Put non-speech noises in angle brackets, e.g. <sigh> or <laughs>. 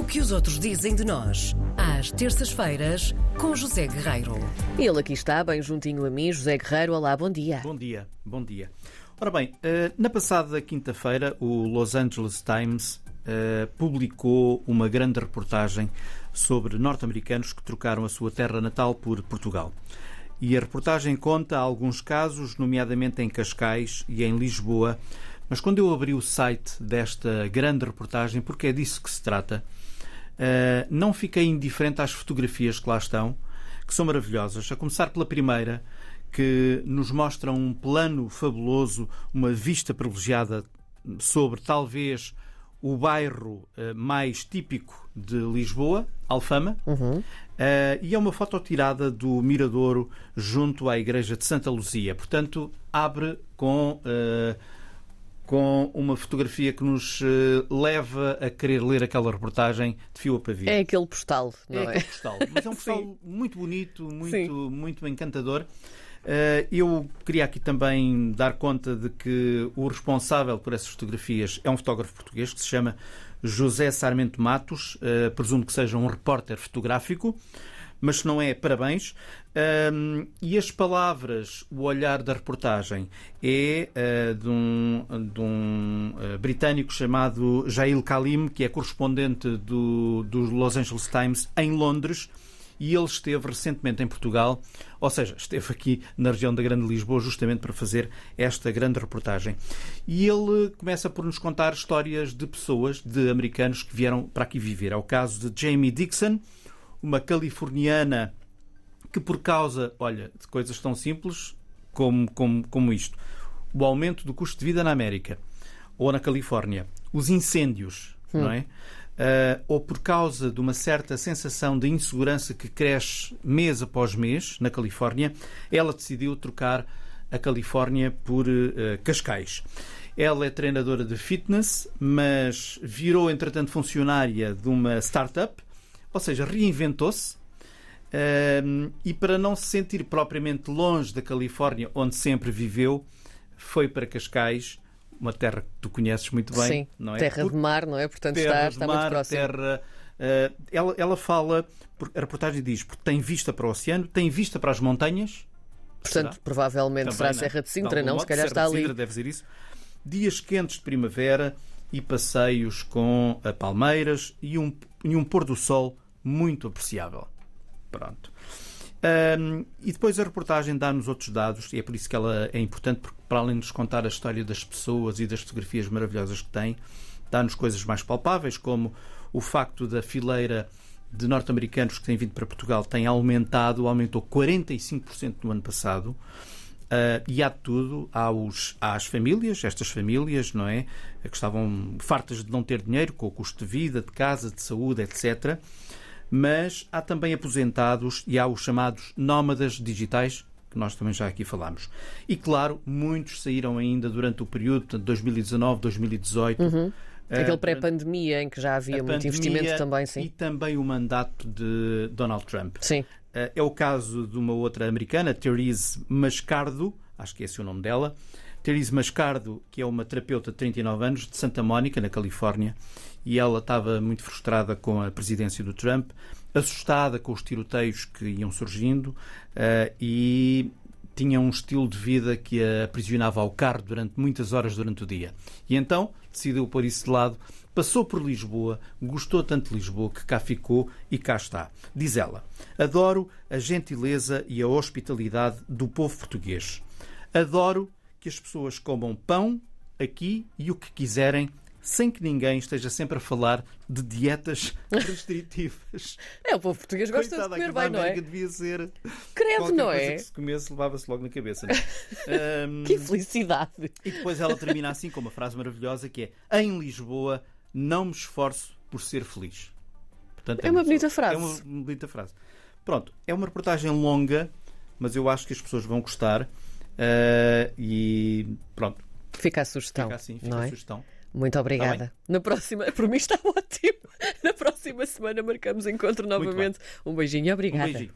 O que os outros dizem de nós, às terças-feiras, com José Guerreiro. Ele aqui está, bem juntinho a mim, José Guerreiro. Olá, bom dia. Bom dia, bom dia. Ora bem, eh, na passada quinta-feira, o Los Angeles Times eh, publicou uma grande reportagem sobre norte-americanos que trocaram a sua terra natal por Portugal. E a reportagem conta alguns casos, nomeadamente em Cascais e em Lisboa. Mas quando eu abri o site desta grande reportagem, porque é disso que se trata, eh, não fiquei indiferente às fotografias que lá estão, que são maravilhosas. A começar pela primeira, que nos mostra um plano fabuloso, uma vista privilegiada sobre talvez o bairro eh, mais típico de Lisboa, Alfama, Eh, e é uma foto tirada do Miradouro junto à Igreja de Santa Luzia. Portanto, abre com, eh, com uma fotografia que nos eh, leva a querer ler aquela reportagem de fio a pavio. É aquele postal, não É é? aquele postal. Mas é um <laughs> postal muito bonito, Sim. muito, muito encantador. Eh, eu queria aqui também dar conta de que o responsável por essas fotografias é um fotógrafo português que se chama José Sarmento Matos. Eh, presumo que seja um repórter fotográfico, mas se não é, parabéns. Ahm, e as palavras, o olhar da reportagem é eh, de um, de um eh, britânico chamado Jail Kalim, que é correspondente do, do Los Angeles Times em Londres. E ele esteve recentemente em Portugal, ou seja, esteve aqui na região da Grande Lisboa justamente para fazer esta grande reportagem. E ele começa por nos contar histórias de pessoas, de americanos que vieram para aqui viver. É o caso de Jamie Dixon, uma californiana que por causa, olha, de coisas tão simples como, como, como isto, o aumento do custo de vida na América ou na Califórnia, os incêndios, não é? Ah, ou por causa de uma certa sensação de insegurança que cresce mês após mês na Califórnia, ela decidiu trocar a Califórnia por eh, Cascais. Ela é treinadora de fitness, mas virou, entretanto, funcionária de uma startup, ou seja, reinventou-se um, e para não se sentir propriamente longe da Califórnia, onde sempre viveu, foi para Cascais, uma terra que tu conheces muito bem, Sim, não é? terra Por de mar, não é? Portanto, terra está, está de muito mar, próximo. terra. uh, ela, ela fala, a reportagem diz, porque tem vista para o oceano, tem vista para as montanhas. Portanto, será? provavelmente Também, será a né? Serra de Sintra, não? Se calhar Serra está de ali. Sintra deve ser isso. Dias quentes de primavera e passeios com palmeiras e um, e um pôr do sol muito apreciável. Pronto. Ahm, e depois a reportagem dá-nos outros dados, e é por isso que ela é importante, porque para além de nos contar a história das pessoas e das fotografias maravilhosas que tem, dá-nos coisas mais palpáveis, como o facto da fileira de norte-americanos que têm vindo para Portugal tem aumentado, aumentou 45% no ano passado. Uh, e há de tudo, há, os, as famílias, estas famílias, não é? Que estavam fartas de não ter dinheiro, com o custo de vida, de casa, de saúde, etc. Mas há também aposentados e há os chamados nómadas digitais, que nós também já aqui falámos. E claro, muitos saíram ainda durante o período, portanto, 2019, 2018. uh, Aquele durante- pré-pandemia em que já havia muito investimento também, E sim. também o mandato de Donald Trump. Sim. Eh, É o caso de uma outra americana, Therese Mascardo, acho que esse é o nome dela. Therese Mascardo, que é uma terapeuta de 39 anos, de Santa Mónica, na Califórnia, e ela estava muito frustrada com a presidência do Trump, assustada com os tiroteios que iam surgindo eh, e tinha um estilo de vida que a aprisionava ao carro durante muitas horas durante o dia. E então decidiu pôr isso de lado, passou por Lisboa, gostou tanto de Lisboa que cá ficou e cá está. Diz ela: Adoro a gentileza e a hospitalidade do povo português. Adoro que as pessoas comam pão aqui e o que quiserem. Sem que ninguém esteja sempre a falar de dietas <laughs> restritivas. É, o povo português gosta Coitada, de comer bem, não é? Devia ser. Qualquer não é? que se comesse levava-se logo na cabeça. não é? <laughs> Ahm, Que felicidade. e depois ela termina assim com uma frase maravilhosa que é Em Lisboa não me esforço por ser feliz. Portanto, É uma bonita pessoa- frase. É uma bonita frase. Pronto, é uma reportagem longa, mas eu acho que as pessoas vão gostar. Ah, e pronto, Fica a sugestão. fica assim, fica a é? sugestão. Muito obrigada. Na próxima, <laughs> por mim está ótimo. Na próxima semana marcamos encontro novamente. Um beijinho e Um obrigada. beijinho.